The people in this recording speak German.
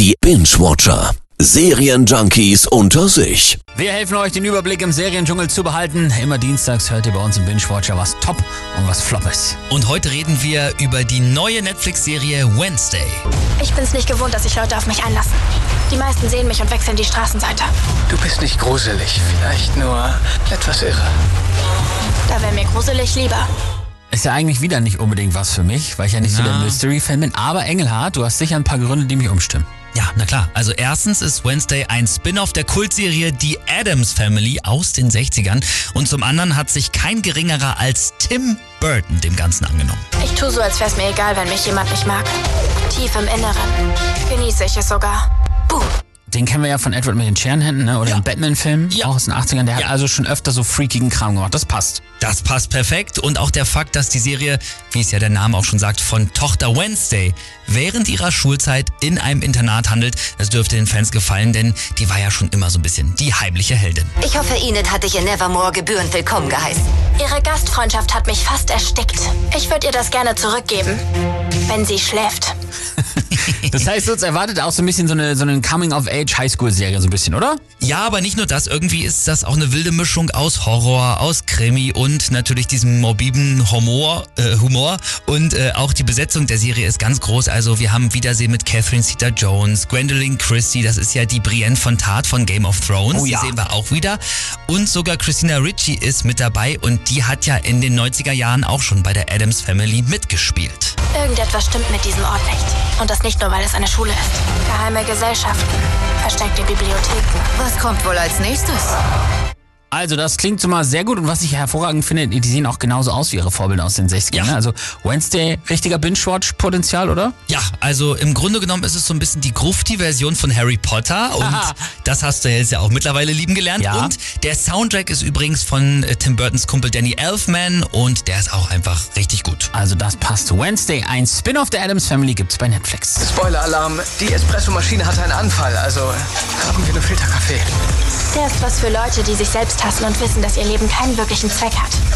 Die Binge-Watcher. Serienjunkies unter sich. Wir helfen euch, den Überblick im Seriendschungel zu behalten. Immer dienstags hört ihr bei uns im Binge-Watcher, was top und was flop ist. Und heute reden wir über die neue Netflix-Serie Wednesday. Ich bin's nicht gewohnt, dass sich Leute auf mich einlassen. Die meisten sehen mich und wechseln die Straßenseite. Du bist nicht gruselig, vielleicht nur etwas irre. Da wäre mir gruselig lieber. Ist ja eigentlich wieder nicht unbedingt was für mich, weil ich ja nicht so Na. der Mystery-Fan bin. Aber Engelhardt, du hast sicher ein paar Gründe, die mich umstimmen. Ja, na klar. Also erstens ist Wednesday ein Spin-off der Kultserie Die Addams Family aus den 60ern. Und zum anderen hat sich kein geringerer als Tim Burton dem Ganzen angenommen. Ich tue so, als wär's mir egal, wenn mich jemand nicht mag. Tief im Inneren genieße ich es sogar. Buh. Den kennen wir ja von Edward mit den Scherenhänden, ne? oder Ja. im Batman-Film, Ja. auch aus den 80ern. Der Ja. hat also schon öfter so freakigen Kram gemacht. Das passt. Das passt perfekt und auch der Fakt, dass die Serie, wie es ja der Name auch schon sagt, von Tochter Wednesday während ihrer Schulzeit in einem Internat handelt, das dürfte den Fans gefallen, denn die war ja schon immer so ein bisschen die heimliche Heldin. Ich hoffe, Ihnen hatte ich in Nevermore gebührend willkommen geheißen. Ihre Gastfreundschaft hat mich fast erstickt. Ich würde ihr das gerne zurückgeben, wenn sie schläft. Das heißt, uns erwartet auch so ein bisschen so eine, so eine Coming-of-Age-Highschool-Serie, so ein bisschen, oder? Ja, aber nicht nur das, irgendwie ist das auch eine wilde Mischung aus Horror, aus Krimi und natürlich diesem morbiden Humor. Äh, Humor. Und äh, auch die Besetzung der Serie ist ganz groß. Also wir haben Wiedersehen mit Catherine Zeta-Jones, Gwendolyn Christie, das ist ja die Brienne von Tat von Game of Thrones. Oh ja. Die sehen wir auch wieder. Und sogar Christina Ricci ist mit dabei und die hat ja in den 90er Jahren auch schon bei der Adams Family mitgespielt. Irgendetwas stimmt mit diesem Ort nicht. Und das nicht nur, weil es eine Schule ist. Geheime Gesellschaften, versteckte Bibliotheken. Was kommt wohl als nächstes? Also, das klingt schon mal sehr gut und was ich hervorragend finde, die sehen auch genauso aus wie ihre Vorbilder aus den 60ern. Ja. ne? Also, Wednesday, richtiger Binge-Watch-Potenzial, oder? Ja, also im Grunde genommen ist es so ein bisschen die Grufti-Version von Harry Potter und das hast du jetzt ja auch mittlerweile lieben gelernt. Ja. Und der Soundtrack ist übrigens von äh, Tim Burtons Kumpel Danny Elfman und der ist auch einfach richtig gut. Also, das passt. Wednesday, ein Spin-off der Adams Family, gibt's bei Netflix. Spoiler-Alarm, die Espressomaschine hatte einen Anfall, also haben wir nur Filterkaffee. Der ist was für Leute, die sich selbst hassen und wissen, dass ihr Leben keinen wirklichen Zweck hat.